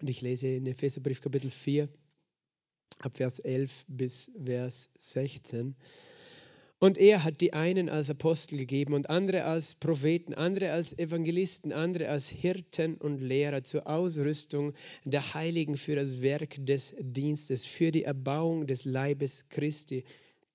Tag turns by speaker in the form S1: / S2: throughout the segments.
S1: Und ich lese in Epheserbrief Kapitel 4, ab Vers 11 bis Vers 16. Und er hat die einen als Apostel gegeben und andere als Propheten, andere als Evangelisten, andere als Hirten und Lehrer zur Ausrüstung der Heiligen für das Werk des Dienstes, für die Erbauung des Leibes Christi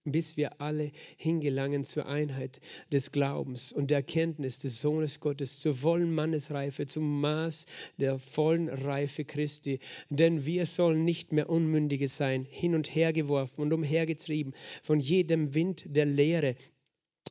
S1: bis wir alle hingelangen zur Einheit des Glaubens und der Erkenntnis des Sohnes Gottes, zur vollen Mannesreife, zum Maß der vollen Reife Christi. Denn wir sollen nicht mehr Unmündige sein, hin und her geworfen und umhergetrieben von jedem Wind der Lehre,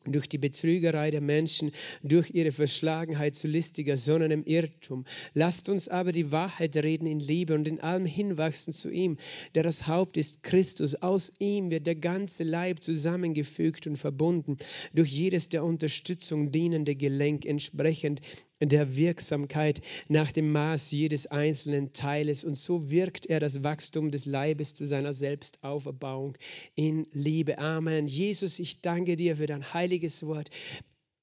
S1: durch die Betrügerei der Menschen, durch ihre Verschlagenheit zu listiger, sondern im Irrtum. Lasst uns aber die Wahrheit reden in Liebe und in allem hinwachsen zu ihm, der das Haupt ist, Christus. Aus ihm wird der ganze Leib zusammengefügt und verbunden, durch jedes der Unterstützung dienende Gelenk entsprechend der Wirksamkeit nach dem Maß jedes einzelnen Teiles. Und so wirkt er das Wachstum des Leibes zu seiner Selbstauferbauung in Liebe. Amen. Jesus, ich danke dir für dein heiliges Wort.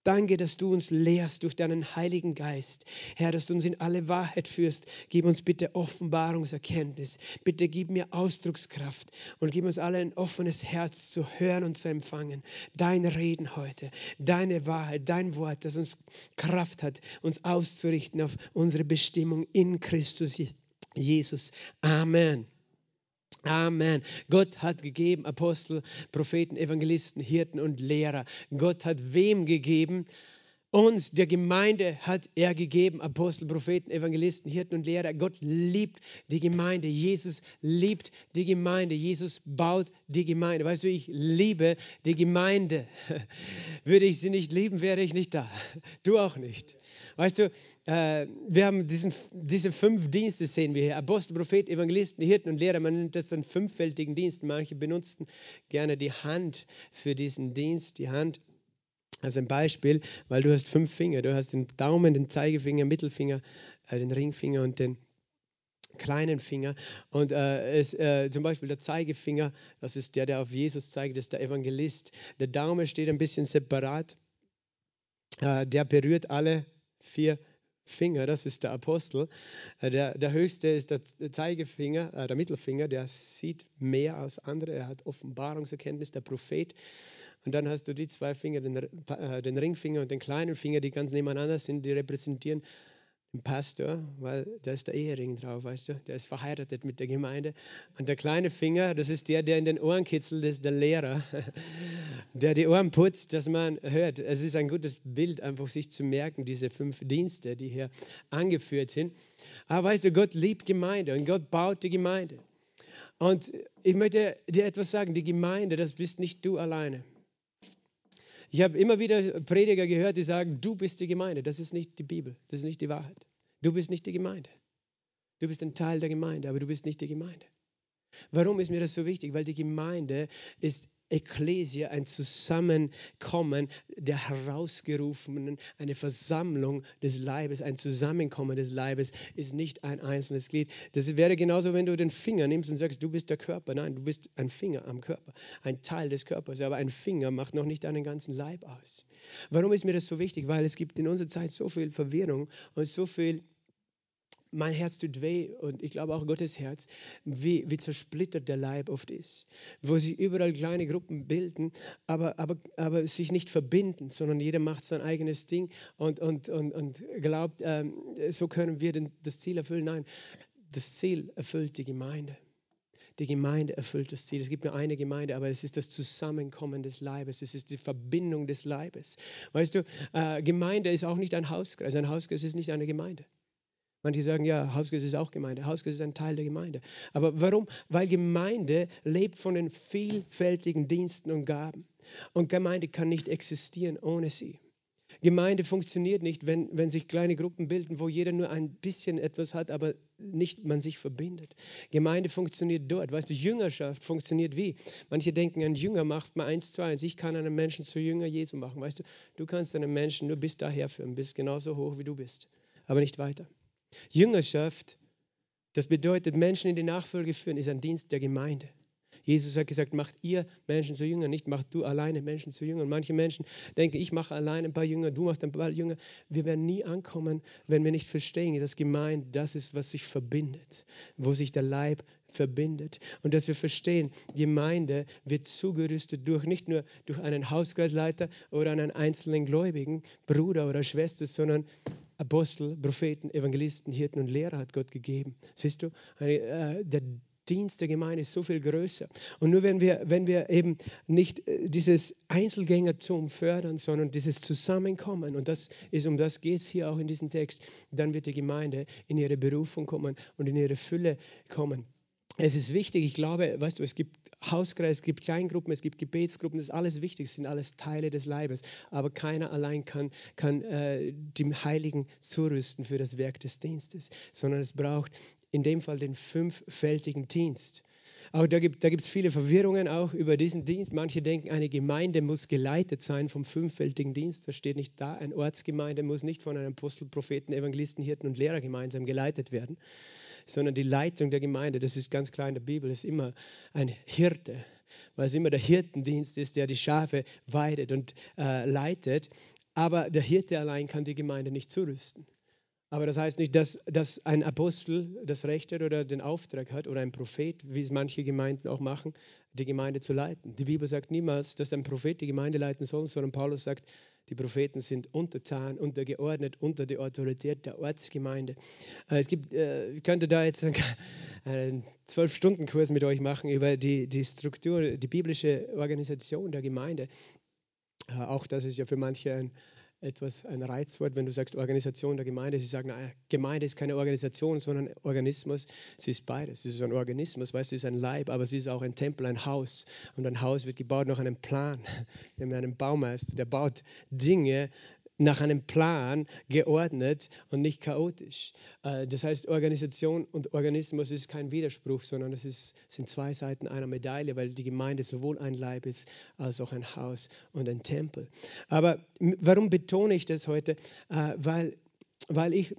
S1: Danke, dass du uns lehrst durch deinen Heiligen Geist. Herr, dass du uns in alle Wahrheit führst. Gib uns bitte Offenbarungserkenntnis. Bitte gib mir Ausdruckskraft und gib uns alle ein offenes Herz zu hören und zu empfangen. Dein Reden heute, deine Wahrheit, dein Wort, das uns Kraft hat, uns auszurichten auf unsere Bestimmung in Christus Jesus. Amen. Amen. Gott hat gegeben Apostel, Propheten, Evangelisten, Hirten und Lehrer. Gott hat wem gegeben? Uns, der Gemeinde, hat er gegeben Apostel, Propheten, Evangelisten, Hirten und Lehrer. Gott liebt die Gemeinde. Jesus liebt die Gemeinde. Jesus baut die Gemeinde. Weißt du, ich liebe die Gemeinde. Würde ich sie nicht lieben, wäre ich nicht da. Du auch nicht. Weißt du, äh, wir haben diesen, diese fünf Dienste, sehen wir hier: Apostel, Prophet, Evangelisten, Hirten und Lehrer. Man nennt das einen fünffältigen Dienst. Manche benutzen gerne die Hand für diesen Dienst, die Hand. Also ein Beispiel, weil du hast fünf Finger. Du hast den Daumen, den Zeigefinger, Mittelfinger, äh, den Ringfinger und den kleinen Finger. Und äh, es, äh, zum Beispiel der Zeigefinger, das ist der, der auf Jesus zeigt, das ist der Evangelist. Der Daumen steht ein bisschen separat. Äh, der berührt alle vier Finger, das ist der Apostel. Äh, der, der höchste ist der Zeigefinger, äh, der Mittelfinger, der sieht mehr als andere, er hat Offenbarungserkenntnis, der Prophet. Und dann hast du die zwei Finger, den, äh, den Ringfinger und den kleinen Finger, die ganz nebeneinander sind, die repräsentieren ein Pastor, weil da ist der Ehering drauf, weißt du, der ist verheiratet mit der Gemeinde. Und der kleine Finger, das ist der, der in den Ohren kitzelt, das ist der Lehrer, der die Ohren putzt, dass man hört. Es ist ein gutes Bild, einfach sich zu merken, diese fünf Dienste, die hier angeführt sind. Aber weißt du, Gott liebt Gemeinde und Gott baut die Gemeinde. Und ich möchte dir etwas sagen, die Gemeinde, das bist nicht du alleine. Ich habe immer wieder Prediger gehört, die sagen, du bist die Gemeinde. Das ist nicht die Bibel, das ist nicht die Wahrheit. Du bist nicht die Gemeinde. Du bist ein Teil der Gemeinde, aber du bist nicht die Gemeinde. Warum ist mir das so wichtig? Weil die Gemeinde ist Ekklesia, ein Zusammenkommen der Herausgerufenen, eine Versammlung des Leibes, ein Zusammenkommen des Leibes ist nicht ein einzelnes Glied. Das wäre genauso, wenn du den Finger nimmst und sagst, du bist der Körper. Nein, du bist ein Finger am Körper, ein Teil des Körpers. Aber ein Finger macht noch nicht einen ganzen Leib aus. Warum ist mir das so wichtig? Weil es gibt in unserer Zeit so viel Verwirrung und so viel mein Herz tut weh und ich glaube auch Gottes Herz, wie, wie zersplittert der Leib oft ist, wo sich überall kleine Gruppen bilden, aber, aber, aber sich nicht verbinden, sondern jeder macht sein eigenes Ding und, und, und, und glaubt, ähm, so können wir den, das Ziel erfüllen. Nein, das Ziel erfüllt die Gemeinde. Die Gemeinde erfüllt das Ziel. Es gibt nur eine Gemeinde, aber es ist das Zusammenkommen des Leibes. Es ist die Verbindung des Leibes. Weißt du, äh, Gemeinde ist auch nicht ein Hauskreis. Ein Hauskreis ist nicht eine Gemeinde. Manche sagen, ja, Hauskreis ist auch Gemeinde. Hauskreis ist ein Teil der Gemeinde. Aber warum? Weil Gemeinde lebt von den vielfältigen Diensten und Gaben. Und Gemeinde kann nicht existieren ohne sie. Gemeinde funktioniert nicht, wenn, wenn sich kleine Gruppen bilden, wo jeder nur ein bisschen etwas hat, aber nicht man sich verbindet. Gemeinde funktioniert dort. Weißt du, Jüngerschaft funktioniert wie? Manche denken, ein Jünger macht mal eins, zwei, eins. Ich kann einen Menschen zu Jünger Jesu machen. Weißt du, du kannst einen Menschen nur bis daher führen, bist genauso hoch wie du bist, aber nicht weiter. Jüngerschaft, das bedeutet Menschen in die Nachfolge führen, ist ein Dienst der Gemeinde. Jesus hat gesagt, macht ihr Menschen zu Jüngern, nicht macht du alleine Menschen zu Jüngern. Manche Menschen denken, ich mache alleine ein paar Jünger, du machst ein paar Jünger. Wir werden nie ankommen, wenn wir nicht verstehen, dass Gemeinde das ist, was sich verbindet, wo sich der Leib verbindet. Und dass wir verstehen, Gemeinde wird zugerüstet durch nicht nur durch einen Hauskreisleiter oder einen einzelnen Gläubigen, Bruder oder Schwester, sondern Apostel, Propheten, Evangelisten, Hirten und Lehrer hat Gott gegeben. Siehst du, äh, der Dienst der Gemeinde ist so viel größer. Und nur wenn wir, wenn wir eben nicht äh, dieses Einzelgängertum fördern, sondern dieses Zusammenkommen, und das ist, um das geht es hier auch in diesem Text, dann wird die Gemeinde in ihre Berufung kommen und in ihre Fülle kommen. Es ist wichtig, ich glaube, weißt du, es gibt Hauskreis, es gibt Kleingruppen, es gibt Gebetsgruppen, das ist alles wichtig, das sind alles Teile des Leibes. Aber keiner allein kann, kann äh, dem Heiligen zurüsten für das Werk des Dienstes, sondern es braucht in dem Fall den fünffältigen Dienst. Auch da gibt es viele Verwirrungen auch über diesen Dienst. Manche denken, eine Gemeinde muss geleitet sein vom fünffältigen Dienst. Das steht nicht da. Eine Ortsgemeinde muss nicht von einem Apostel, Propheten, Evangelisten, Hirten und Lehrer gemeinsam geleitet werden sondern die Leitung der Gemeinde, das ist ganz klar in der Bibel, ist immer ein Hirte, weil es immer der Hirtendienst ist, der die Schafe weidet und äh, leitet. Aber der Hirte allein kann die Gemeinde nicht zurüsten. Aber das heißt nicht, dass, dass ein Apostel das Recht hat oder den Auftrag hat oder ein Prophet, wie es manche Gemeinden auch machen, die Gemeinde zu leiten. Die Bibel sagt niemals, dass ein Prophet die Gemeinde leiten soll, sondern Paulus sagt, die Propheten sind untertan, untergeordnet unter die Autorität der Ortsgemeinde. Äh, es gibt, äh, ich könnte da jetzt einen Zwölf-Stunden-Kurs mit euch machen über die, die Struktur, die biblische Organisation der Gemeinde. Äh, auch das ist ja für manche ein, etwas ein Reizwort, wenn du sagst Organisation der Gemeinde. Sie sagen, na, Gemeinde ist keine Organisation, sondern Organismus. Sie ist beides. Sie ist ein Organismus, weißt du, sie ist ein Leib, aber sie ist auch ein Tempel, ein Haus. Und ein Haus wird gebaut nach einem Plan. Wir haben einen Baumeister, der baut Dinge nach einem Plan geordnet und nicht chaotisch. Äh, das heißt, Organisation und Organismus ist kein Widerspruch, sondern es ist, sind zwei Seiten einer Medaille, weil die Gemeinde sowohl ein Leib ist als auch ein Haus und ein Tempel. Aber warum betone ich das heute? Äh, weil, weil ich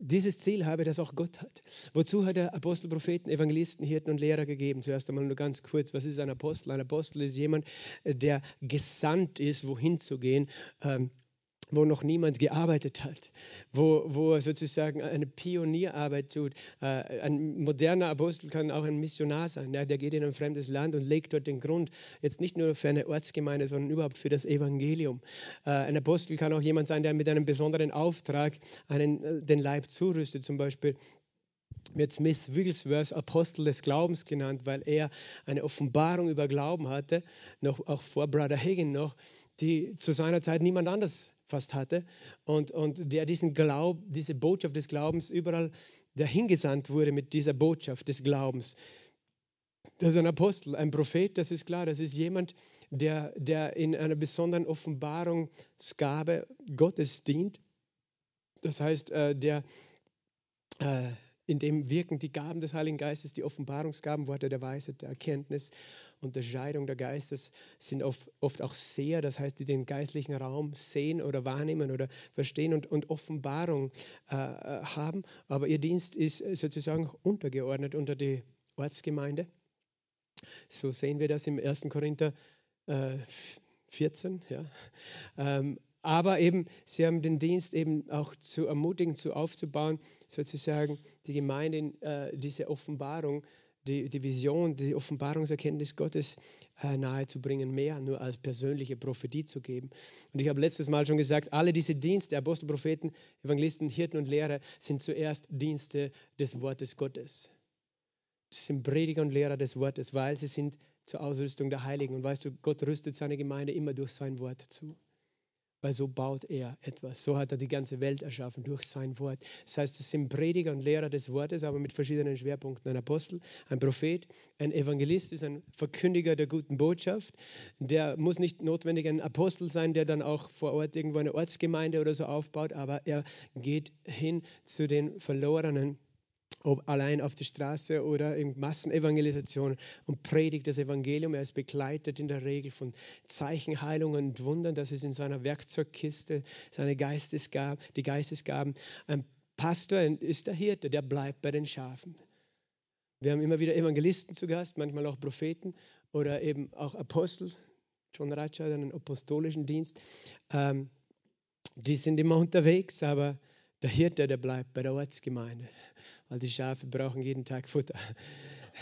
S1: dieses Ziel habe, das auch Gott hat. Wozu hat er Apostel, Propheten, Evangelisten, Hirten und Lehrer gegeben? Zuerst einmal nur ganz kurz, was ist ein Apostel? Ein Apostel ist jemand, der gesandt ist, wohin zu gehen. Ähm, wo noch niemand gearbeitet hat, wo, wo er sozusagen eine Pionierarbeit tut. Äh, ein moderner Apostel kann auch ein Missionar sein. Der geht in ein fremdes Land und legt dort den Grund, jetzt nicht nur für eine Ortsgemeinde, sondern überhaupt für das Evangelium. Äh, ein Apostel kann auch jemand sein, der mit einem besonderen Auftrag einen, äh, den Leib zurüstet, zum Beispiel wird Smith Wigglesworth Apostel des Glaubens genannt, weil er eine Offenbarung über Glauben hatte, noch auch vor Brother Hagin noch, die zu seiner Zeit niemand anders fast hatte und, und der diesen Glaub, diese Botschaft des Glaubens überall dahingesandt wurde mit dieser Botschaft des Glaubens. Das ist ein Apostel, ein Prophet, das ist klar, das ist jemand, der, der in einer besonderen Offenbarungsgabe Gottes dient. Das heißt, äh, der äh, in dem wirken die Gaben des Heiligen Geistes, die Offenbarungsgaben, Worte der Weisheit, der Erkenntnis Unterscheidung der Geistes sind oft, oft auch Seher, das heißt, die den geistlichen Raum sehen oder wahrnehmen oder verstehen und, und Offenbarung äh, äh haben. Aber ihr Dienst ist sozusagen untergeordnet unter die Ortsgemeinde. So sehen wir das im 1. Korinther äh, 14. Ja. Ähm, aber eben, sie haben den Dienst eben auch zu ermutigen, zu aufzubauen, sozusagen die Gemeinde in äh, diese Offenbarung die, die Vision, die Offenbarungserkenntnis Gottes äh, nahezubringen, mehr nur als persönliche Prophetie zu geben. Und ich habe letztes Mal schon gesagt, alle diese Dienste, Apostel, Propheten, Evangelisten, Hirten und Lehrer, sind zuerst Dienste des Wortes Gottes. Sie sind Prediger und Lehrer des Wortes, weil sie sind zur Ausrüstung der Heiligen. Und weißt du, Gott rüstet seine Gemeinde immer durch sein Wort zu weil so baut er etwas. So hat er die ganze Welt erschaffen durch sein Wort. Das heißt, es sind Prediger und Lehrer des Wortes, aber mit verschiedenen Schwerpunkten. Ein Apostel, ein Prophet, ein Evangelist ist ein Verkündiger der guten Botschaft. Der muss nicht notwendig ein Apostel sein, der dann auch vor Ort irgendwo eine Ortsgemeinde oder so aufbaut, aber er geht hin zu den Verlorenen ob allein auf der Straße oder in Massenevangelisation und predigt das Evangelium. Er ist begleitet in der Regel von Zeichen, Heilungen und Wundern. Das ist in seiner Werkzeugkiste, seine Geistesgaben, die Geistesgaben. Ein Pastor ist der Hirte, der bleibt bei den Schafen. Wir haben immer wieder Evangelisten zu Gast, manchmal auch Propheten oder eben auch Apostel. John Ratcher hat einen apostolischen Dienst. Ähm, die sind immer unterwegs, aber der Hirte, der bleibt bei der Ortsgemeinde, weil die Schafe brauchen jeden Tag Futter.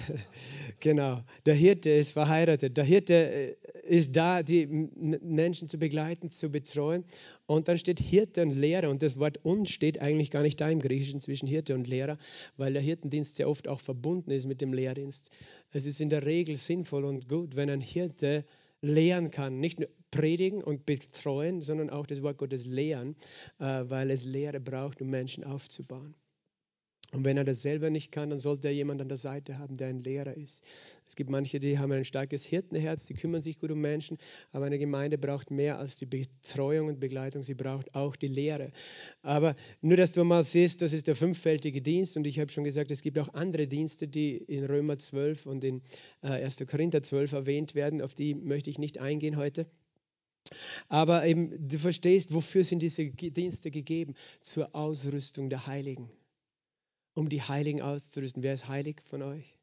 S1: genau, der Hirte ist verheiratet. Der Hirte äh, ist da, die Menschen zu begleiten, zu betreuen. Und dann steht Hirte und Lehrer. Und das Wort und steht eigentlich gar nicht da im Griechischen zwischen Hirte und Lehrer, weil der Hirtendienst sehr oft auch verbunden ist mit dem Lehrdienst. Es ist in der Regel sinnvoll und gut, wenn ein Hirte lehren kann. Nicht nur predigen und betreuen, sondern auch das Wort Gottes lehren, äh, weil es Lehre braucht, um Menschen aufzubauen. Und wenn er das selber nicht kann, dann sollte er jemanden an der Seite haben, der ein Lehrer ist. Es gibt manche, die haben ein starkes Hirtenherz, die kümmern sich gut um Menschen, aber eine Gemeinde braucht mehr als die Betreuung und Begleitung, sie braucht auch die Lehre. Aber nur, dass du mal siehst, das ist der fünffältige Dienst und ich habe schon gesagt, es gibt auch andere Dienste, die in Römer 12 und in 1. Äh, Korinther 12 erwähnt werden, auf die möchte ich nicht eingehen heute. Aber eben, du verstehst, wofür sind diese Dienste gegeben? Zur Ausrüstung der Heiligen um die Heiligen auszurüsten. Wer ist heilig von euch?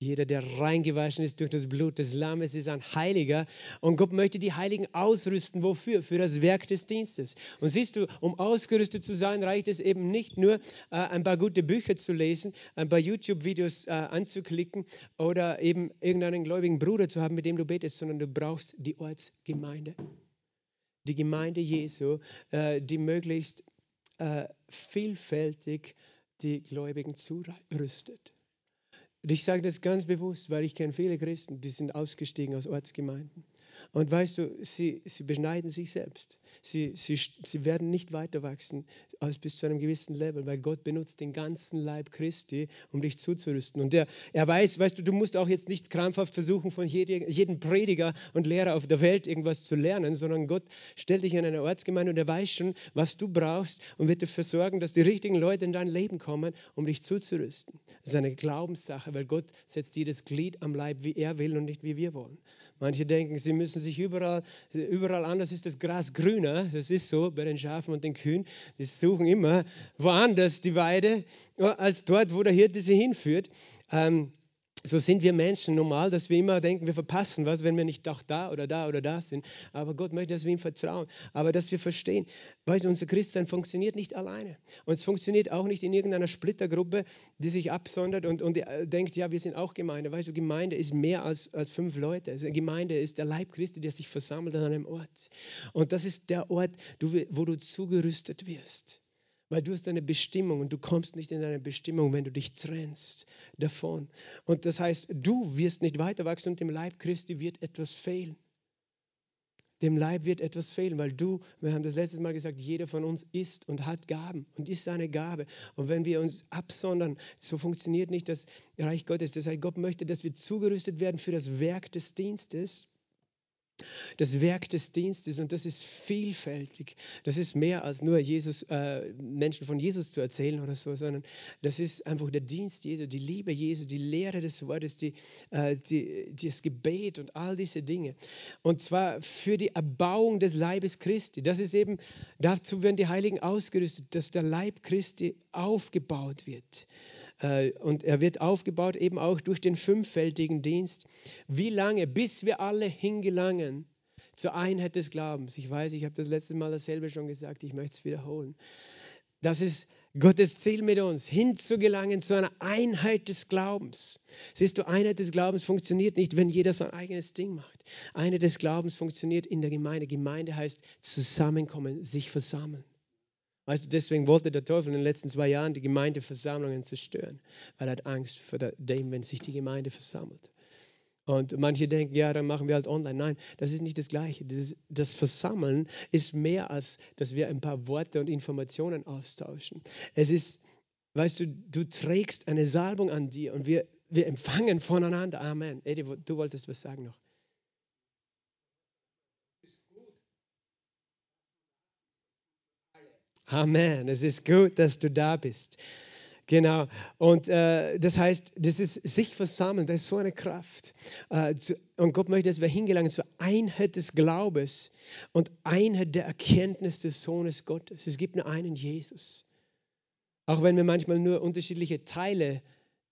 S1: Jeder, der reingewaschen ist durch das Blut des Lammes, ist ein Heiliger. Und Gott möchte die Heiligen ausrüsten. Wofür? Für das Werk des Dienstes. Und siehst du, um ausgerüstet zu sein, reicht es eben nicht nur, äh, ein paar gute Bücher zu lesen, ein paar YouTube-Videos äh, anzuklicken oder eben irgendeinen gläubigen Bruder zu haben, mit dem du betest, sondern du brauchst die Ortsgemeinde. Die Gemeinde Jesu, äh, die möglichst vielfältig die Gläubigen zurüstet. Und ich sage das ganz bewusst, weil ich kenne viele Christen, die sind ausgestiegen aus Ortsgemeinden. Und weißt du, sie, sie beschneiden sich selbst. Sie, sie, sie werden nicht weiter wachsen als bis zu einem gewissen Level, weil Gott benutzt den ganzen Leib Christi, um dich zuzurüsten. Und er, er weiß, weißt du, du musst auch jetzt nicht krampfhaft versuchen, von jedem, jedem Prediger und Lehrer auf der Welt irgendwas zu lernen, sondern Gott stellt dich in eine Ortsgemeinde und er weiß schon, was du brauchst und wird dafür sorgen, dass die richtigen Leute in dein Leben kommen, um dich zuzurüsten. Das ist eine Glaubenssache, weil Gott setzt jedes Glied am Leib, wie er will und nicht wie wir wollen. Manche denken, sie müssen sich überall, überall anders ist das Gras grüner. Das ist so bei den Schafen und den Kühen. Die suchen immer woanders die Weide, als dort, wo der Hirte sie hinführt. Ähm, so sind wir Menschen normal, dass wir immer denken, wir verpassen was, wenn wir nicht doch da oder da oder da sind. Aber Gott möchte, dass wir ihm vertrauen. Aber dass wir verstehen, weil unser Christsein funktioniert nicht alleine. Und es funktioniert auch nicht in irgendeiner Splittergruppe, die sich absondert und, und denkt, ja, wir sind auch Gemeinde. Weißt du, Gemeinde ist mehr als, als fünf Leute. Also Gemeinde ist der Leib Christi, der sich versammelt an einem Ort. Und das ist der Ort, wo du zugerüstet wirst. Weil du hast eine Bestimmung und du kommst nicht in deine Bestimmung, wenn du dich trennst davon. Und das heißt, du wirst nicht weiter wachsen und dem Leib Christi wird etwas fehlen. Dem Leib wird etwas fehlen, weil du, wir haben das letztes Mal gesagt, jeder von uns ist und hat Gaben und ist seine Gabe. Und wenn wir uns absondern, so funktioniert nicht das Reich Gottes. Das heißt, Gott möchte, dass wir zugerüstet werden für das Werk des Dienstes das Werk des Dienstes und das ist vielfältig. Das ist mehr als nur Jesus, äh, Menschen von Jesus zu erzählen oder so, sondern das ist einfach der Dienst Jesu, die Liebe Jesu, die Lehre des Wortes, die, äh, die, das Gebet und all diese Dinge. Und zwar für die Erbauung des Leibes Christi. Das ist eben, dazu werden die Heiligen ausgerüstet, dass der Leib Christi aufgebaut wird. Äh, und er wird aufgebaut eben auch durch den fünffältigen Dienst. Wie lange? Bis wir alle hingelangen zur Einheit des Glaubens. Ich weiß, ich habe das letzte Mal dasselbe schon gesagt, ich möchte es wiederholen. Das ist Gottes Ziel mit uns, hinzugelangen zu einer Einheit des Glaubens. Siehst du, Einheit des Glaubens funktioniert nicht, wenn jeder sein eigenes Ding macht. Einheit des Glaubens funktioniert in der Gemeinde. Gemeinde heißt zusammenkommen, sich versammeln. Weißt du, deswegen wollte der Teufel in den letzten zwei Jahren die Gemeindeversammlungen zerstören, weil er hat Angst vor dem, wenn sich die Gemeinde versammelt. Und manche denken, ja, dann machen wir halt online. Nein, das ist nicht das Gleiche. Das, das, Versammeln ist mehr als, dass wir ein paar Worte und Informationen austauschen. Es ist, weißt du, du trägst eine Salbung an dir und wir, wir empfangen voneinander. Amen. Eddie, du wolltest was sagen noch. Amen. Es ist gut, dass du da bist. Genau. Und äh, das heißt, das ist sich versammeln, das ist so eine Kraft. Äh, zu, und Gott möchte, dass wir hingelangen zur Einheit des Glaubens und Einheit der Erkenntnis des Sohnes Gottes. Es gibt nur einen Jesus. Auch wenn wir manchmal nur unterschiedliche Teile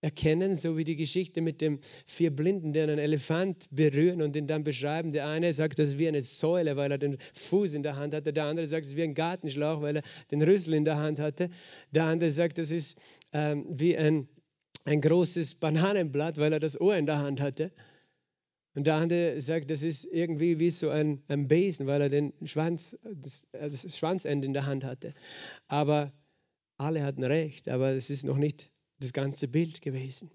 S1: erkennen, so wie die Geschichte mit dem vier Blinden, die einen Elefant berühren und ihn dann beschreiben. Der eine sagt, das ist wie eine Säule, weil er den Fuß in der Hand hatte. Der andere sagt, es ist wie ein Gartenschlauch, weil er den Rüssel in der Hand hatte. Der andere sagt, das ist ähm, wie ein, ein großes Bananenblatt, weil er das Ohr in der Hand hatte. Und der andere sagt, das ist irgendwie wie so ein, ein Besen, weil er den Schwanz, das, das Schwanzende in der Hand hatte. Aber alle hatten recht, aber es ist noch nicht das ganze Bild gewesen.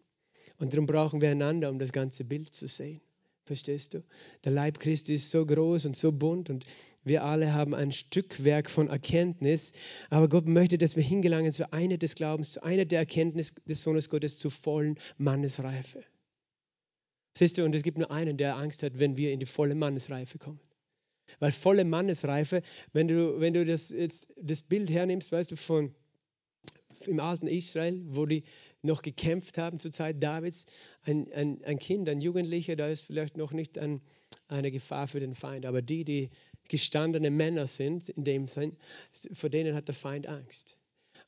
S1: Und darum brauchen wir einander, um das ganze Bild zu sehen. Verstehst du? Der Leib Christi ist so groß und so bunt und wir alle haben ein Stückwerk von Erkenntnis. Aber Gott möchte, dass wir hingelangen zu einer des Glaubens, zu einer der Erkenntnis des Sohnes Gottes, zu vollen Mannesreife. Siehst du, und es gibt nur einen, der Angst hat, wenn wir in die volle Mannesreife kommen. Weil volle Mannesreife, wenn du, wenn du das, jetzt, das Bild hernimmst, weißt du, von im alten Israel, wo die noch gekämpft haben zur Zeit Davids, ein, ein, ein Kind, ein Jugendlicher, da ist vielleicht noch nicht ein, eine Gefahr für den Feind, aber die, die gestandene Männer sind, in dem Sinn, vor denen hat der Feind Angst.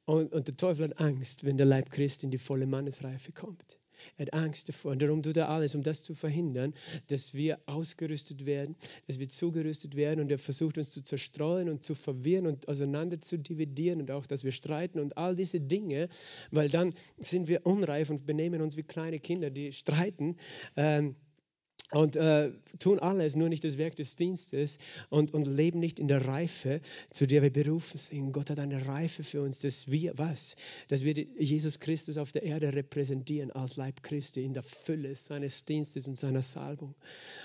S1: Und, und der Teufel hat Angst, wenn der Leib Christi in die volle Mannesreife kommt. Er hat Angst davor. Und darum tut er alles, um das zu verhindern, dass wir ausgerüstet werden, dass wir zugerüstet werden. Und er versucht uns zu zerstreuen und zu verwirren und auseinander zu dividieren und auch, dass wir streiten und all diese Dinge, weil dann sind wir unreif und benehmen uns wie kleine Kinder, die streiten. Ähm, und äh, tun alles, nur nicht das Werk des Dienstes und, und leben nicht in der Reife, zu der wir berufen sind. Gott hat eine Reife für uns, dass wir was? Dass wir Jesus Christus auf der Erde repräsentieren als Leib Christi in der Fülle seines Dienstes und seiner Salbung.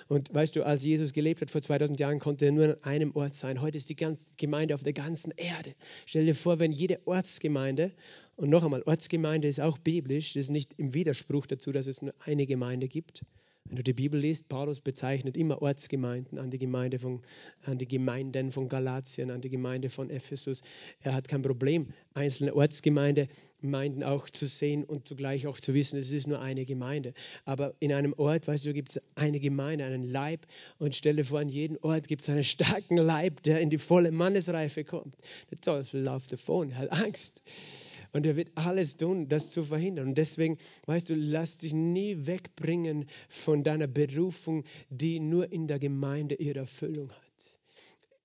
S1: Und weißt du, als Jesus gelebt hat vor 2000 Jahren, konnte er nur an einem Ort sein. Heute ist die ganze Gemeinde auf der ganzen Erde. Stell dir vor, wenn jede Ortsgemeinde und noch einmal, Ortsgemeinde ist auch biblisch, das ist nicht im Widerspruch dazu, dass es nur eine Gemeinde gibt. Wenn du die Bibel liest, Paulus bezeichnet immer Ortsgemeinden an die, Gemeinde von, an die Gemeinden von Galatien, an die Gemeinde von Ephesus. Er hat kein Problem, einzelne Ortsgemeinden auch zu sehen und zugleich auch zu wissen, es ist nur eine Gemeinde. Aber in einem Ort, weißt du, gibt es eine Gemeinde, einen Leib und stelle vor, an jedem Ort gibt es einen starken Leib, der in die volle Mannesreife kommt. Der Teufel läuft davon, er hat Angst. Und er wird alles tun, das zu verhindern. Und deswegen, weißt du, lass dich nie wegbringen von deiner Berufung, die nur in der Gemeinde ihre Erfüllung hat.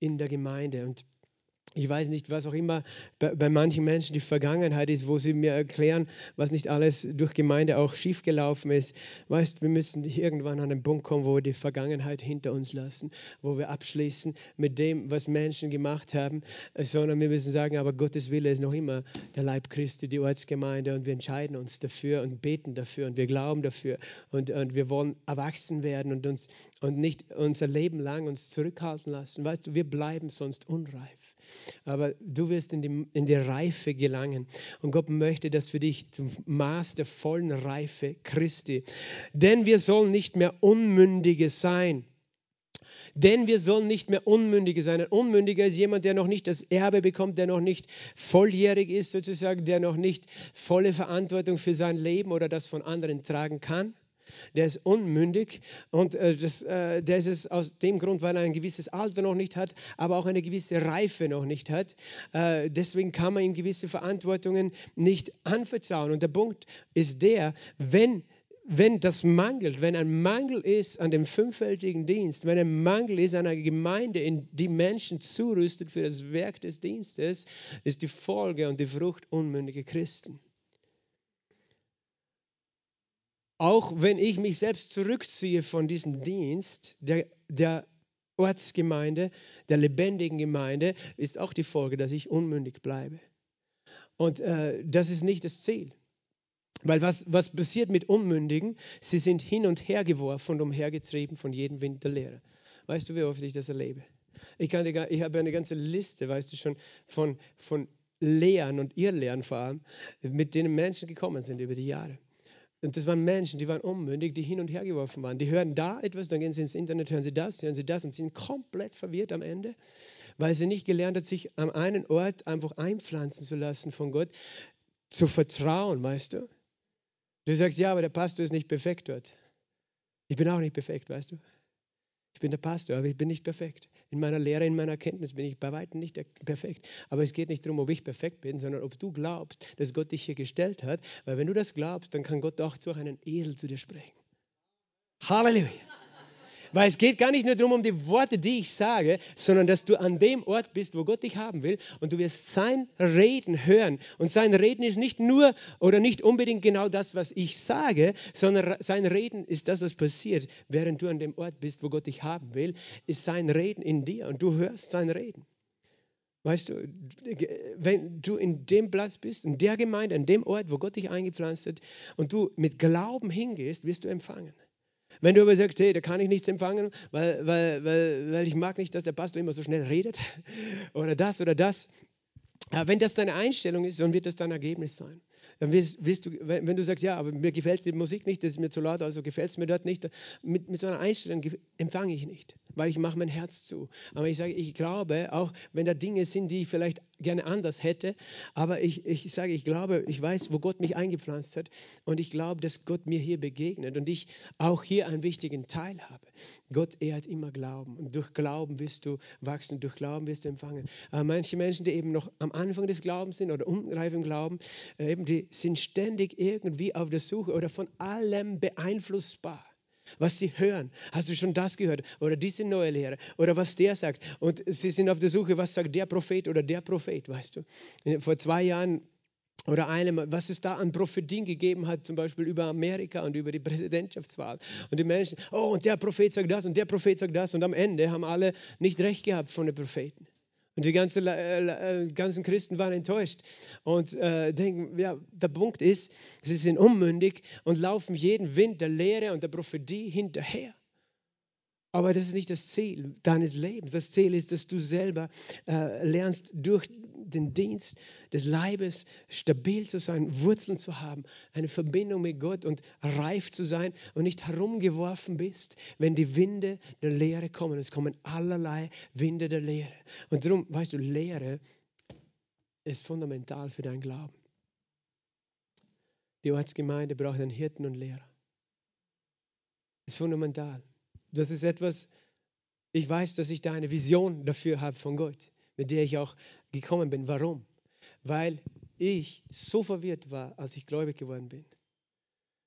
S1: In der Gemeinde. Und ich weiß nicht, was auch immer bei, bei, manchen Menschen die Vergangenheit ist, wo sie mir erklären, was nicht alles durch Gemeinde auch schiefgelaufen ist. Weißt, wir müssen irgendwann an den Punkt kommen, wo wir die Vergangenheit hinter uns lassen, wo wir abschließen mit dem, was Menschen gemacht haben, sondern wir müssen sagen, aber Gottes Wille ist noch immer der Leib Christi, die Ortsgemeinde und wir entscheiden uns dafür und beten dafür und wir glauben dafür und, und wir wollen erwachsen werden und uns und nicht unser Leben lang uns zurückhalten lassen. Weißt du, wir bleiben sonst unreif. Aber du wirst in die, in die Reife gelangen. Und Gott möchte das für dich zum Maß der vollen Reife Christi. Denn wir sollen nicht mehr Unmündige sein. Denn wir sollen nicht mehr Unmündige sein. Ein Unmündiger ist jemand, der noch nicht das Erbe bekommt, der noch nicht volljährig ist, sozusagen, der noch nicht volle Verantwortung für sein Leben oder das von anderen tragen kann der ist unmündig und äh, das, äh, der ist es aus dem Grund, weil er ein gewisses Alter noch nicht hat, aber auch eine gewisse Reife noch nicht hat. Äh, deswegen kann man ihm gewisse Verantwortungen nicht anvertrauen. Und der Punkt ist der, wenn wenn das mangelt, wenn ein Mangel ist an dem fünffältigen Dienst, wenn ein Mangel ist an einer Gemeinde, in die Menschen zurüstet für das Werk des Dienstes, ist die Folge und die Frucht unmündige Christen. Auch wenn ich mich selbst zurückziehe von diesem Dienst der, der Ortsgemeinde, der lebendigen Gemeinde, ist auch die Folge, dass ich unmündig bleibe. Und äh, das ist nicht das Ziel. Weil was, was passiert mit Unmündigen? Sie sind hin und her geworfen und umhergetrieben von jedem Wind der Lehre. Weißt du, wie oft ich das erlebe? Ich, kann die, ich habe eine ganze Liste, weißt du schon, von, von Lehren und Irrlehren vor allem, mit denen Menschen gekommen sind über die Jahre. Und das waren Menschen, die waren unmündig, die hin und her geworfen waren. Die hören da etwas, dann gehen sie ins Internet, hören sie das, hören sie das und sind komplett verwirrt am Ende, weil sie nicht gelernt hat, sich am einen Ort einfach einpflanzen zu lassen von Gott, zu vertrauen, weißt du. Du sagst, ja, aber der Pastor ist nicht perfekt dort. Ich bin auch nicht perfekt, weißt du. Ich bin der Pastor, aber ich bin nicht perfekt. In meiner Lehre, in meiner Erkenntnis bin ich bei weitem nicht perfekt. Aber es geht nicht darum, ob ich perfekt bin, sondern ob du glaubst, dass Gott dich hier gestellt hat. Weil wenn du das glaubst, dann kann Gott auch durch einen Esel zu dir sprechen. Halleluja. Weil es geht gar nicht nur darum, um die Worte, die ich sage, sondern dass du an dem Ort bist, wo Gott dich haben will und du wirst sein Reden hören. Und sein Reden ist nicht nur oder nicht unbedingt genau das, was ich sage, sondern sein Reden ist das, was passiert, während du an dem Ort bist, wo Gott dich haben will, ist sein Reden in dir und du hörst sein Reden. Weißt du, wenn du in dem Platz bist, in der Gemeinde, in dem Ort, wo Gott dich eingepflanzt hat und du mit Glauben hingehst, wirst du empfangen. Wenn du aber sagst, hey, da kann ich nichts empfangen, weil, weil, weil, weil ich mag nicht, dass der Pastor immer so schnell redet oder das oder das. Aber wenn das deine Einstellung ist, dann wird das dein Ergebnis sein. Dann wirst, wirst du, wenn du sagst, ja, aber mir gefällt die Musik nicht, das ist mir zu laut, also gefällt es mir dort nicht, mit, mit so einer Einstellung empfange ich nicht weil ich mache mein Herz zu. Aber ich sage, ich glaube, auch wenn da Dinge sind, die ich vielleicht gerne anders hätte, aber ich, ich sage, ich glaube, ich weiß, wo Gott mich eingepflanzt hat und ich glaube, dass Gott mir hier begegnet und ich auch hier einen wichtigen Teil habe. Gott ehrt immer Glauben und durch Glauben wirst du wachsen, durch Glauben wirst du empfangen. Aber manche Menschen, die eben noch am Anfang des Glaubens sind oder unreif im Glauben, äh, eben die sind ständig irgendwie auf der Suche oder von allem beeinflussbar was sie hören. Hast du schon das gehört? Oder diese neue Lehre? Oder was der sagt? Und sie sind auf der Suche, was sagt der Prophet oder der Prophet, weißt du? Vor zwei Jahren oder einem, was es da an Prophetien gegeben hat, zum Beispiel über Amerika und über die Präsidentschaftswahl. Und die Menschen, oh, und der Prophet sagt das und der Prophet sagt das. Und am Ende haben alle nicht recht gehabt von den Propheten. Und die ganze, äh, äh, ganzen Christen waren enttäuscht und äh, denken, ja, der Punkt ist, sie sind unmündig und laufen jeden Wind der Lehre und der Prophetie hinterher. Aber das ist nicht das Ziel deines Lebens. Das Ziel ist, dass du selber äh, lernst, durch den Dienst des Leibes stabil zu sein, Wurzeln zu haben, eine Verbindung mit Gott und reif zu sein und nicht herumgeworfen bist, wenn die Winde der Lehre kommen. Es kommen allerlei Winde der Lehre. Und darum, weißt du, Lehre ist fundamental für dein Glauben. Die Ortsgemeinde braucht einen Hirten und Lehrer. Ist fundamental. Das ist etwas, ich weiß, dass ich da eine Vision dafür habe von Gott, mit der ich auch gekommen bin. Warum? Weil ich so verwirrt war, als ich gläubig geworden bin.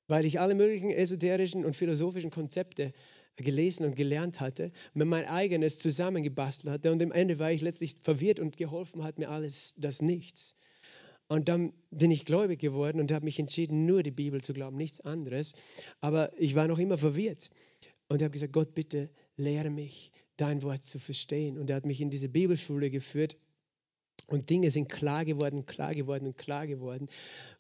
S1: Weil ich alle möglichen esoterischen und philosophischen Konzepte gelesen und gelernt hatte, mir mein eigenes zusammengebastelt hatte und am Ende war ich letztlich verwirrt und geholfen hat mir alles das nichts. Und dann bin ich gläubig geworden und habe mich entschieden, nur die Bibel zu glauben, nichts anderes. Aber ich war noch immer verwirrt. Und habe gesagt, Gott, bitte lehre mich, dein Wort zu verstehen. Und er hat mich in diese Bibelschule geführt. Und Dinge sind klar geworden, klar geworden und klar geworden,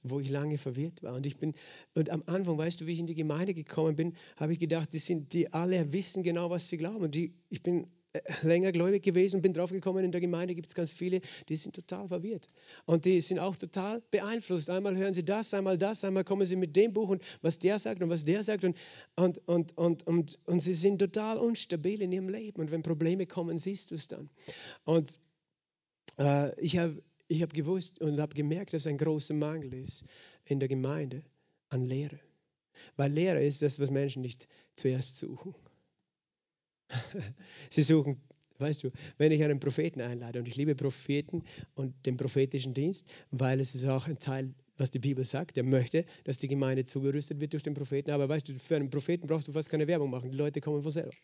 S1: wo ich lange verwirrt war. Und ich bin, und am Anfang, weißt du, wie ich in die Gemeinde gekommen bin, habe ich gedacht, die sind, die alle wissen genau, was sie glauben. Und die, ich bin länger gläubig gewesen bin drauf gekommen, in der Gemeinde gibt es ganz viele, die sind total verwirrt. Und die sind auch total beeinflusst. Einmal hören sie das, einmal das, einmal kommen sie mit dem Buch und was der sagt und was der sagt. Und, und, und, und, und, und sie sind total unstabil in ihrem Leben. Und wenn Probleme kommen, siehst du es dann. Und äh, ich habe ich hab gewusst und habe gemerkt, dass ein großer Mangel ist in der Gemeinde an Lehre. Weil Lehre ist das, was Menschen nicht zuerst suchen. Sie suchen, weißt du, wenn ich einen Propheten einlade und ich liebe Propheten und den prophetischen Dienst, weil es ist auch ein Teil, was die Bibel sagt. Der möchte, dass die Gemeinde zugerüstet wird durch den Propheten. Aber weißt du, für einen Propheten brauchst du fast keine Werbung machen. Die Leute kommen von selber.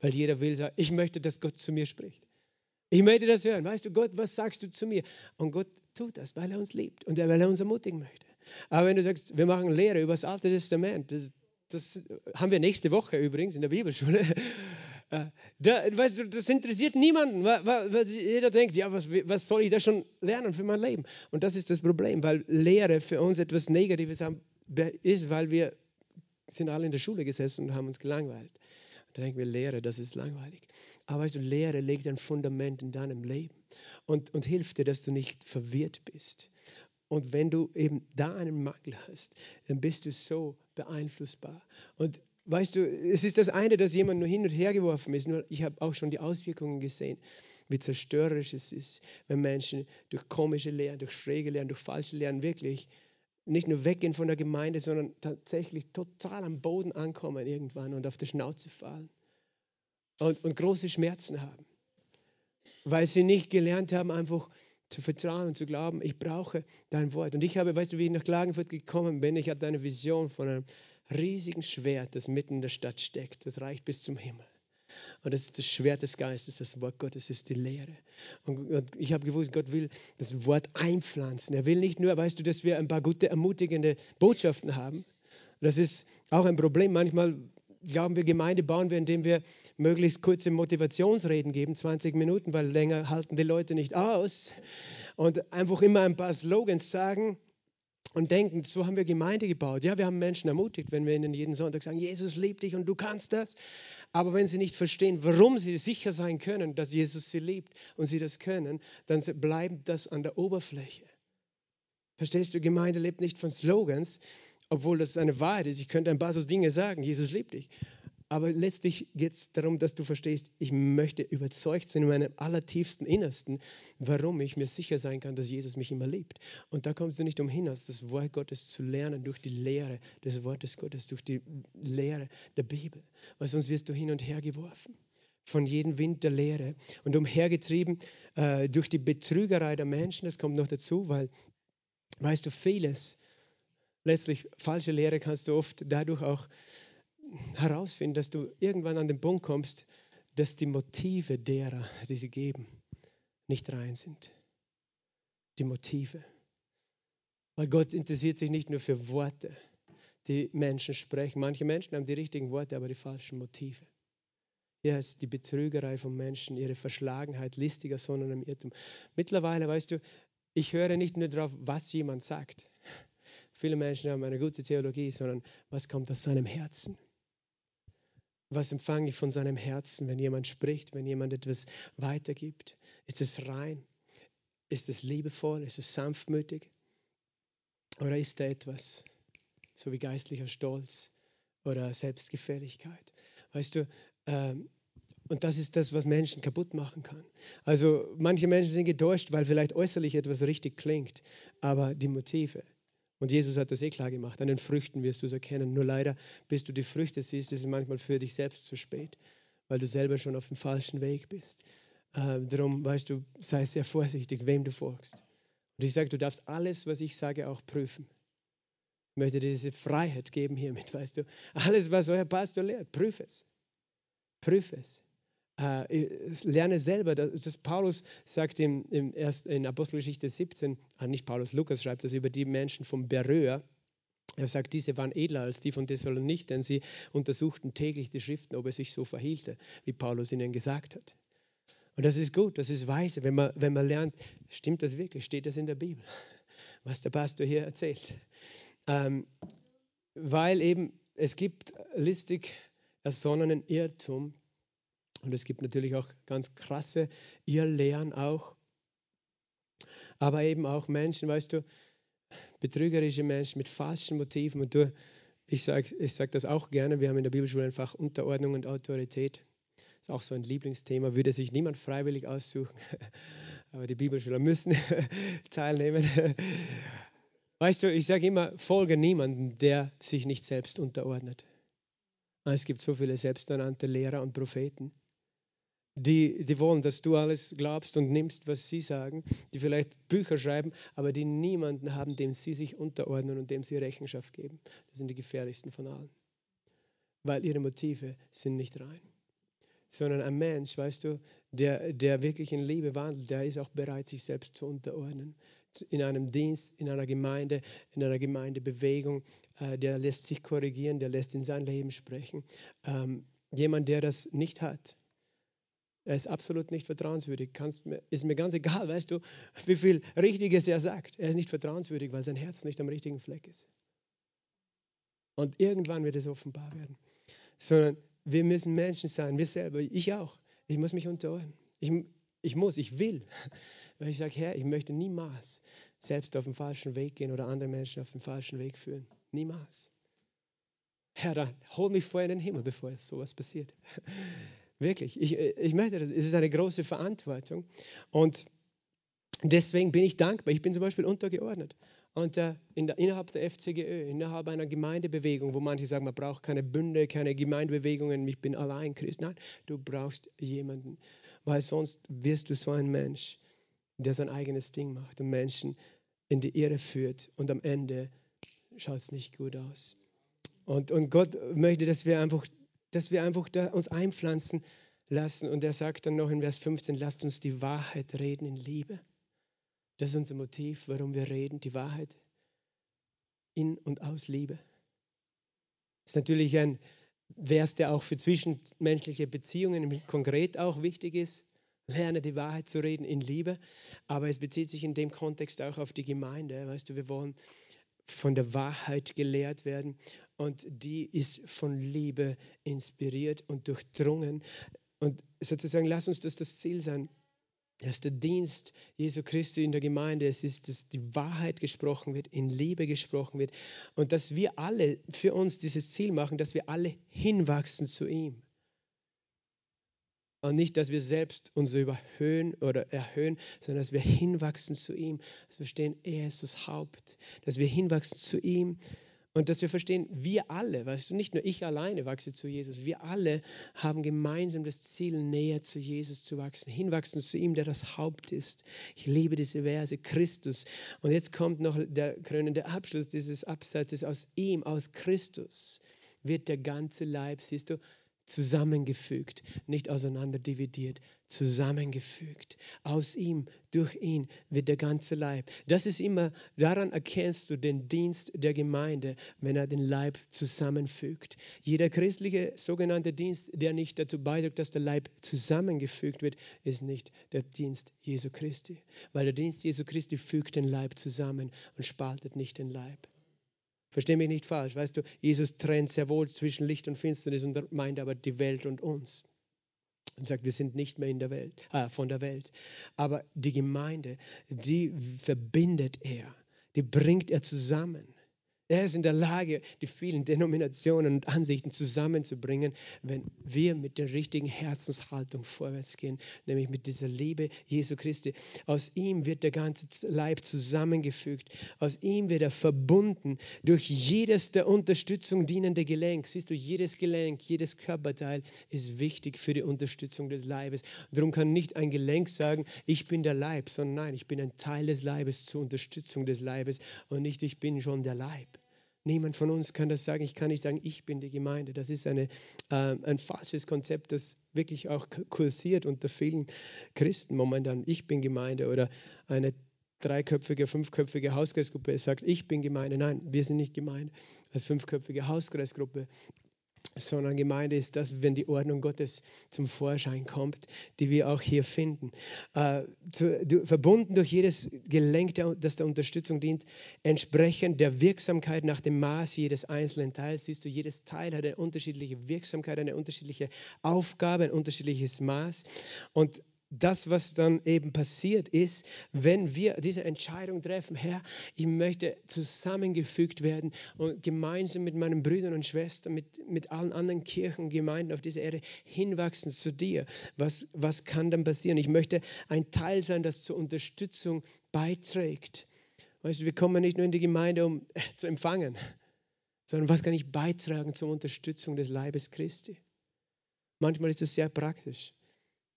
S1: Weil jeder will sagen, ich möchte, dass Gott zu mir spricht. Ich möchte das hören. Weißt du, Gott, was sagst du zu mir? Und Gott tut das, weil er uns liebt und weil er uns ermutigen möchte. Aber wenn du sagst, wir machen Lehre über das Alte Testament, das, das haben wir nächste Woche übrigens in der Bibelschule. Äh, da, weißt du, das interessiert niemanden, weil, weil jeder denkt, ja, was, was, soll ich da schon lernen für mein Leben? Und das ist das Problem, weil Lehre für uns etwas Negatives ist, weil wir sind alle in der Schule gesessen und haben uns gelangweilt. Da denken wir, Lehre, das ist langweilig. Aber weißt du, Lehre legt ein Fundament in deinem Leben und, und hilft dir, dass du nicht verwirrt bist. Und wenn du eben da einen Mangel hast, dann bist du so beeinflussbar. Und Weißt du, es ist das eine, dass jemand nur hin und her geworfen ist. Nur ich habe auch schon die Auswirkungen gesehen, wie zerstörerisch es ist, wenn Menschen durch komische Lehren, durch schräge Lehren, durch falsche Lehren wirklich nicht nur weggehen von der Gemeinde, sondern tatsächlich total am Boden ankommen irgendwann und auf die Schnauze fallen. und, und große Schmerzen haben, weil sie nicht gelernt haben, einfach zu vertrauen und zu glauben, ich brauche dein Wort. Und ich habe, weißt du, wie ich nach Klagenfurt gekommen bin, ich hatte eine Vision von einem riesigen Schwert, das mitten in der Stadt steckt. Das reicht bis zum Himmel. Und das ist das Schwert des Geistes, das Wort Gottes ist die Lehre. Und, und ich habe gewusst, Gott will das Wort einpflanzen. Er will nicht nur, weißt du, dass wir ein paar gute, ermutigende Botschaften haben. Das ist auch ein Problem. Manchmal glauben wir, Gemeinde bauen wir, indem wir möglichst kurze Motivationsreden geben, 20 Minuten, weil länger halten die Leute nicht aus. Und einfach immer ein paar Slogans sagen und denken, so haben wir Gemeinde gebaut. Ja, wir haben Menschen ermutigt, wenn wir ihnen jeden Sonntag sagen, Jesus liebt dich und du kannst das. Aber wenn sie nicht verstehen, warum sie sicher sein können, dass Jesus sie liebt und sie das können, dann bleibt das an der Oberfläche. Verstehst du, Gemeinde lebt nicht von Slogans, obwohl das eine Wahrheit ist. Ich könnte ein paar so Dinge sagen, Jesus liebt dich. Aber letztlich geht es darum, dass du verstehst, ich möchte überzeugt sein in meinem allertiefsten Innersten, warum ich mir sicher sein kann, dass Jesus mich immer liebt. Und da kommst du nicht umhin, als das Wort Gottes zu lernen durch die Lehre des Wortes Gottes, durch die Lehre der Bibel. Weil sonst wirst du hin und her geworfen von jedem Wind der Lehre und umhergetrieben äh, durch die Betrügerei der Menschen. Das kommt noch dazu, weil, weißt du, vieles, letztlich falsche Lehre kannst du oft dadurch auch herausfinden, dass du irgendwann an den Punkt kommst, dass die Motive derer, die sie geben, nicht rein sind. Die Motive. Weil Gott interessiert sich nicht nur für Worte, die Menschen sprechen. Manche Menschen haben die richtigen Worte, aber die falschen Motive. Hier ist die Betrügerei von Menschen, ihre Verschlagenheit, listiger Sonnen im Irrtum. Mittlerweile, weißt du, ich höre nicht nur darauf, was jemand sagt. Viele Menschen haben eine gute Theologie, sondern was kommt aus seinem Herzen. Was empfange ich von seinem Herzen, wenn jemand spricht, wenn jemand etwas weitergibt? Ist es rein? Ist es liebevoll? Ist es sanftmütig? Oder ist da etwas, so wie geistlicher Stolz oder Selbstgefälligkeit? Weißt du, ähm, und das ist das, was Menschen kaputt machen kann. Also manche Menschen sind getäuscht, weil vielleicht äußerlich etwas richtig klingt, aber die Motive, und Jesus hat das eh klar gemacht. An den Früchten wirst du es erkennen. Nur leider, bis du die Früchte siehst, ist es manchmal für dich selbst zu spät, weil du selber schon auf dem falschen Weg bist. Äh, darum, weißt du, sei sehr vorsichtig, wem du folgst. Und ich sage, du darfst alles, was ich sage, auch prüfen. Ich möchte dir diese Freiheit geben hiermit, weißt du. Alles, was euer Pastor lehrt, prüf es. Prüf es lerne selber. Das, das Paulus sagt im, im erst, in Apostelgeschichte 17, ah, nicht Paulus, Lukas schreibt das über die Menschen von Beröa. Er sagt, diese waren edler als die von Thessalonich, denn sie untersuchten täglich die Schriften, ob es sich so verhielte, wie Paulus ihnen gesagt hat. Und das ist gut, das ist weise, wenn man, wenn man lernt, stimmt das wirklich, steht das in der Bibel, was der Pastor hier erzählt. Ähm, weil eben es gibt listig ersonnenen Irrtum, und es gibt natürlich auch ganz krasse Irrlehren auch. Aber eben auch Menschen, weißt du, betrügerische Menschen mit falschen Motiven. Und du, ich sage ich sag das auch gerne, wir haben in der Bibelschule einfach Unterordnung und Autorität. Das ist auch so ein Lieblingsthema, würde sich niemand freiwillig aussuchen. Aber die Bibelschüler müssen teilnehmen. Weißt du, ich sage immer, folge niemanden, der sich nicht selbst unterordnet. Es gibt so viele selbsternannte Lehrer und Propheten die, die wollen, dass du alles glaubst und nimmst, was sie sagen, die vielleicht Bücher schreiben, aber die niemanden haben, dem sie sich unterordnen und dem sie Rechenschaft geben. Das sind die gefährlichsten von allen. Weil ihre Motive sind nicht rein. Sondern ein Mensch, weißt du, der, der wirklich in Liebe wandelt, der ist auch bereit, sich selbst zu unterordnen. In einem Dienst, in einer Gemeinde, in einer Gemeindebewegung, äh, der lässt sich korrigieren, der lässt in sein Leben sprechen. Ähm, jemand, der das nicht hat, er ist absolut nicht vertrauenswürdig. Kannst, ist mir ganz egal, weißt du, wie viel Richtiges er sagt. Er ist nicht vertrauenswürdig, weil sein Herz nicht am richtigen Fleck ist. Und irgendwann wird es offenbar werden. Sondern wir müssen Menschen sein, wir selber, ich auch. Ich muss mich unterordnen. Ich, ich muss, ich will. Weil ich sage, Herr, ich möchte niemals selbst auf den falschen Weg gehen oder andere Menschen auf den falschen Weg führen. Niemals. Herr, dann hol mich vorher in den Himmel, bevor jetzt sowas passiert. Wirklich, ich, äh, ich möchte das. Es ist eine große Verantwortung. Und deswegen bin ich dankbar. Ich bin zum Beispiel untergeordnet. Und äh, in der, innerhalb der FCGÖ, innerhalb einer Gemeindebewegung, wo manche sagen, man braucht keine Bünde, keine Gemeindebewegungen, ich bin allein Christ. Nein, du brauchst jemanden, weil sonst wirst du so ein Mensch, der sein eigenes Ding macht und Menschen in die Irre führt und am Ende schaut es nicht gut aus. Und, und Gott möchte, dass wir einfach, dass wir einfach uns einpflanzen lassen. Und er sagt dann noch in Vers 15, lasst uns die Wahrheit reden in Liebe. Das ist unser Motiv, warum wir reden, die Wahrheit in und aus Liebe. Das ist natürlich ein Vers, der auch für zwischenmenschliche Beziehungen konkret auch wichtig ist. Lerne die Wahrheit zu reden in Liebe, aber es bezieht sich in dem Kontext auch auf die Gemeinde. Weißt du, wir wollen von der Wahrheit gelehrt werden und die ist von Liebe inspiriert und durchdrungen. Und sozusagen, lass uns das das Ziel sein, dass der Dienst Jesu Christi in der Gemeinde es ist, dass die Wahrheit gesprochen wird, in Liebe gesprochen wird und dass wir alle für uns dieses Ziel machen, dass wir alle hinwachsen zu ihm. Und nicht, dass wir selbst uns überhöhen oder erhöhen, sondern dass wir hinwachsen zu ihm, dass wir verstehen, er ist das Haupt, dass wir hinwachsen zu ihm und dass wir verstehen, wir alle, weißt du, nicht nur ich alleine wachse zu Jesus, wir alle haben gemeinsam das Ziel, näher zu Jesus zu wachsen, hinwachsen zu ihm, der das Haupt ist. Ich liebe diese Verse, Christus. Und jetzt kommt noch der krönende Abschluss dieses Absatzes, aus ihm, aus Christus wird der ganze Leib, siehst du, zusammengefügt, nicht auseinander dividiert, zusammengefügt. Aus ihm, durch ihn wird der ganze Leib. Das ist immer, daran erkennst du den Dienst der Gemeinde, wenn er den Leib zusammenfügt. Jeder christliche sogenannte Dienst, der nicht dazu beiträgt, dass der Leib zusammengefügt wird, ist nicht der Dienst Jesu Christi. Weil der Dienst Jesu Christi fügt den Leib zusammen und spaltet nicht den Leib. Versteh mich nicht falsch, weißt du, Jesus trennt sehr wohl zwischen Licht und Finsternis und meint aber die Welt und uns. Und sagt, wir sind nicht mehr in der Welt, äh, von der Welt. Aber die Gemeinde, die verbindet er, die bringt er zusammen. Er ist in der Lage, die vielen Denominationen und Ansichten zusammenzubringen, wenn wir mit der richtigen Herzenshaltung vorwärts gehen, nämlich mit dieser Liebe Jesu Christi. Aus ihm wird der ganze Leib zusammengefügt. Aus ihm wird er verbunden durch jedes der Unterstützung dienende Gelenk. Siehst du, jedes Gelenk, jedes Körperteil ist wichtig für die Unterstützung des Leibes. Darum kann nicht ein Gelenk sagen, ich bin der Leib, sondern nein, ich bin ein Teil des Leibes zur Unterstützung des Leibes und nicht, ich bin schon der Leib. Niemand von uns kann das sagen. Ich kann nicht sagen, ich bin die Gemeinde. Das ist eine, äh, ein falsches Konzept, das wirklich auch kursiert unter vielen Christen momentan. Ich bin Gemeinde oder eine dreiköpfige, fünfköpfige Hauskreisgruppe sagt, ich bin Gemeinde. Nein, wir sind nicht Gemeinde. Als fünfköpfige Hauskreisgruppe sondern Gemeinde ist das, wenn die Ordnung Gottes zum Vorschein kommt, die wir auch hier finden. Äh, zu, du, verbunden durch jedes Gelenk, das der Unterstützung dient, entsprechend der Wirksamkeit nach dem Maß jedes einzelnen Teils. Siehst du, jedes Teil hat eine unterschiedliche Wirksamkeit, eine unterschiedliche Aufgabe, ein unterschiedliches Maß. Und das, was dann eben passiert ist, wenn wir diese Entscheidung treffen, Herr, ich möchte zusammengefügt werden und gemeinsam mit meinen Brüdern und Schwestern, mit, mit allen anderen Kirchen, Gemeinden auf dieser Erde hinwachsen zu dir. Was, was kann dann passieren? Ich möchte ein Teil sein, das zur Unterstützung beiträgt. Weißt du, wir kommen nicht nur in die Gemeinde, um zu empfangen, sondern was kann ich beitragen zur Unterstützung des Leibes Christi? Manchmal ist es sehr praktisch.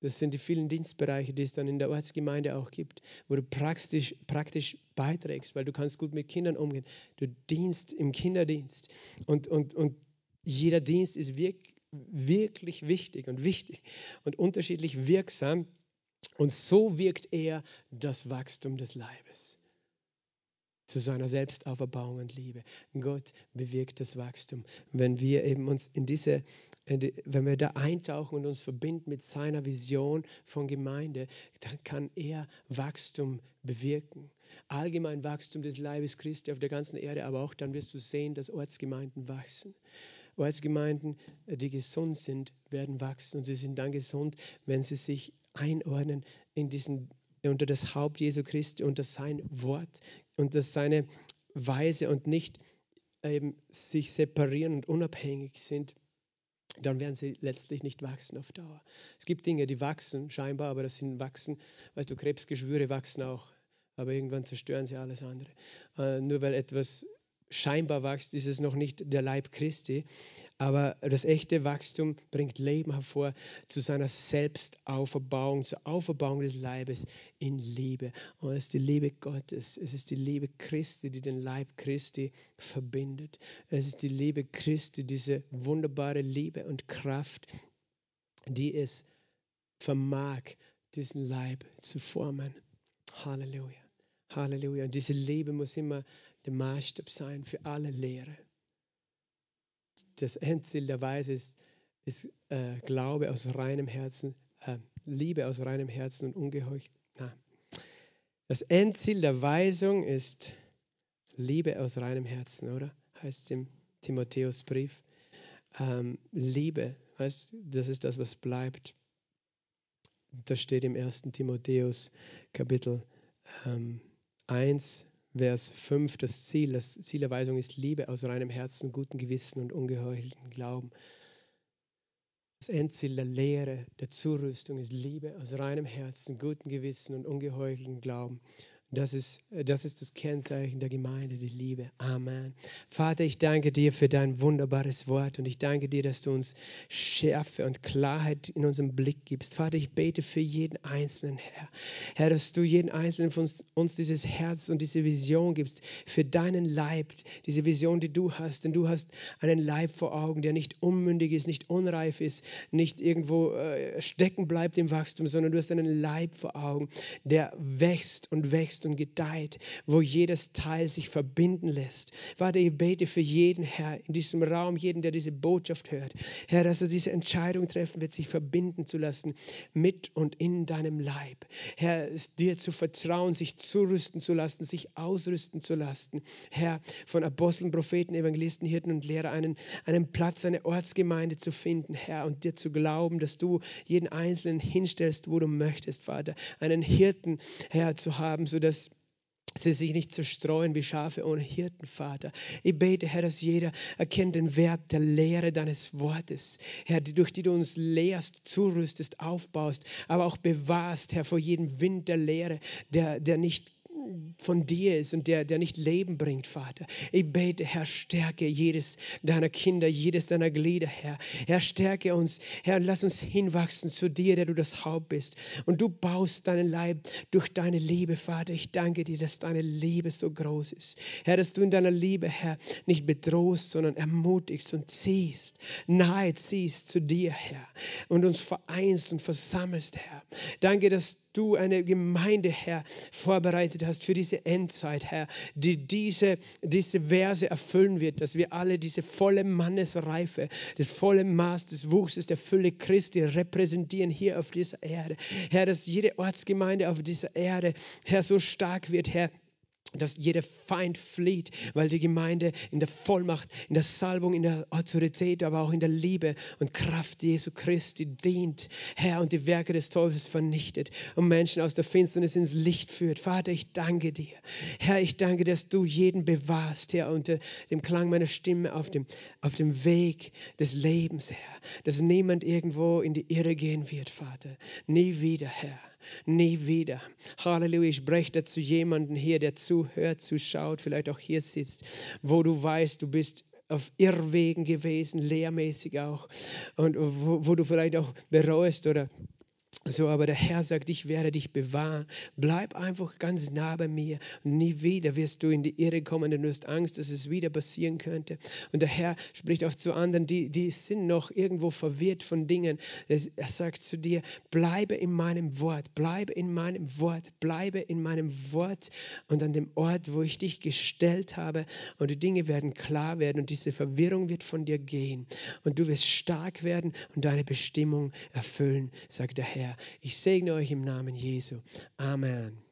S1: Das sind die vielen Dienstbereiche, die es dann in der Ortsgemeinde auch gibt, wo du praktisch, praktisch beiträgst, weil du kannst gut mit Kindern umgehen. Du dienst im Kinderdienst. Und, und, und jeder Dienst ist wirklich, wirklich wichtig und wichtig und unterschiedlich wirksam. Und so wirkt er das Wachstum des Leibes zu seiner Selbstauferbauung und Liebe. Gott bewirkt das Wachstum. Wenn wir eben uns in diese, wenn wir da eintauchen und uns verbinden mit seiner Vision von Gemeinde, dann kann er Wachstum bewirken. Allgemein Wachstum des Leibes Christi auf der ganzen Erde, aber auch dann wirst du sehen, dass Ortsgemeinden wachsen. Ortsgemeinden, die gesund sind, werden wachsen und sie sind dann gesund, wenn sie sich einordnen in diesen unter das Haupt Jesu Christi, unter sein Wort, unter seine Weise und nicht eben sich separieren und unabhängig sind, dann werden sie letztlich nicht wachsen auf Dauer. Es gibt Dinge, die wachsen scheinbar, aber das sind wachsen, weißt du, Krebsgeschwüre wachsen auch. aber irgendwann zerstören sie alles andere. Äh, nur weil etwas scheinbar wächst, ist es noch nicht der Leib Christi. Aber das echte Wachstum bringt Leben hervor zu seiner Selbstauferbauung, zur Auferbauung des Leibes in Liebe. Und es ist die Liebe Gottes, es ist die Liebe Christi, die den Leib Christi verbindet. Es ist die Liebe Christi, diese wunderbare Liebe und Kraft, die es vermag, diesen Leib zu formen. Halleluja. Halleluja. Und diese Liebe muss immer der Maßstab sein für alle Lehre. Das Endziel der Weise ist, ist äh, Glaube aus reinem Herzen, äh, Liebe aus reinem Herzen und ungeheucht. Na. Das Endziel der Weisung ist Liebe aus reinem Herzen, oder? Heißt im Timotheusbrief. Ähm, Liebe, weißt, das ist das, was bleibt. Das steht im 1. Timotheus Kapitel ähm, 1, Vers 5, das Ziel, das Ziel der Weisung ist Liebe aus reinem Herzen, gutem Gewissen und ungeheucheltem Glauben. Das Endziel der Lehre, der Zurüstung ist Liebe aus reinem Herzen, gutem Gewissen und ungeheucheltem Glauben. Das ist, das ist das Kennzeichen der Gemeinde, die Liebe. Amen. Vater, ich danke dir für dein wunderbares Wort und ich danke dir, dass du uns Schärfe und Klarheit in unserem Blick gibst. Vater, ich bete für jeden Einzelnen, Herr. Herr, dass du jeden Einzelnen von uns, uns dieses Herz und diese Vision gibst für deinen Leib, diese Vision, die du hast. Denn du hast einen Leib vor Augen, der nicht unmündig ist, nicht unreif ist, nicht irgendwo äh, stecken bleibt im Wachstum, sondern du hast einen Leib vor Augen, der wächst und wächst und gedeiht, wo jedes Teil sich verbinden lässt. Vater, ich bete für jeden, Herr, in diesem Raum, jeden, der diese Botschaft hört. Herr, dass er diese Entscheidung treffen wird, sich verbinden zu lassen mit und in deinem Leib. Herr, dir zu vertrauen, sich zurüsten zu lassen, sich ausrüsten zu lassen. Herr, von Aposteln, Propheten, Evangelisten, Hirten und Lehrer einen, einen Platz, eine Ortsgemeinde zu finden, Herr, und dir zu glauben, dass du jeden Einzelnen hinstellst, wo du möchtest, Vater. Einen Hirten, Herr, zu haben, sodass dass sie sich nicht zerstreuen wie Schafe ohne Hirten, Vater. Ich bete, Herr, dass jeder erkennt den Wert der Lehre deines Wortes, Herr, durch die du uns lehrst, zurüstest, aufbaust, aber auch bewahrst, Herr, vor jedem Wind der Lehre, der, der nicht von dir ist und der, der nicht Leben bringt, Vater. Ich bete, Herr, stärke jedes deiner Kinder, jedes deiner Glieder, Herr. Herr, stärke uns, Herr, lass uns hinwachsen zu dir, der du das Haupt bist. Und du baust deinen Leib durch deine Liebe, Vater. Ich danke dir, dass deine Liebe so groß ist. Herr, dass du in deiner Liebe, Herr, nicht bedrohst, sondern ermutigst und ziehst, nahe ziehst zu dir, Herr. Und uns vereinst und versammelst, Herr. Danke, dass du eine Gemeinde, Herr, vorbereitet hast für diese Endzeit, Herr, die diese, diese Verse erfüllen wird, dass wir alle diese volle Mannesreife, das volle Maß des Wuchses der Fülle Christi repräsentieren hier auf dieser Erde. Herr, dass jede Ortsgemeinde auf dieser Erde, Herr, so stark wird, Herr, dass jeder Feind flieht, weil die Gemeinde in der Vollmacht, in der Salbung, in der Autorität, aber auch in der Liebe und Kraft Jesu Christi dient, Herr, und die Werke des Teufels vernichtet und Menschen aus der Finsternis ins Licht führt. Vater, ich danke dir. Herr, ich danke, dass du jeden bewahrst, Herr, unter dem Klang meiner Stimme auf dem, auf dem Weg des Lebens, Herr, dass niemand irgendwo in die Irre gehen wird, Vater. Nie wieder, Herr. Nie wieder. Halleluja. Ich spreche dazu jemanden hier, der zuhört, zuschaut, vielleicht auch hier sitzt, wo du weißt, du bist auf Irrwegen gewesen, lehrmäßig auch, und wo, wo du vielleicht auch bereust oder so, aber der Herr sagt, ich werde dich bewahren. Bleib einfach ganz nah bei mir. nie wieder wirst du in die Irre kommen, denn du hast Angst, dass es wieder passieren könnte. Und der Herr spricht auch zu anderen, die, die sind noch irgendwo verwirrt von Dingen. Er sagt zu dir, bleibe in meinem Wort, bleibe in meinem Wort, bleibe in meinem Wort und an dem Ort, wo ich dich gestellt habe. Und die Dinge werden klar werden und diese Verwirrung wird von dir gehen. Und du wirst stark werden und deine Bestimmung erfüllen, sagt der Herr. Ich segne euch im Namen Jesu. Amen.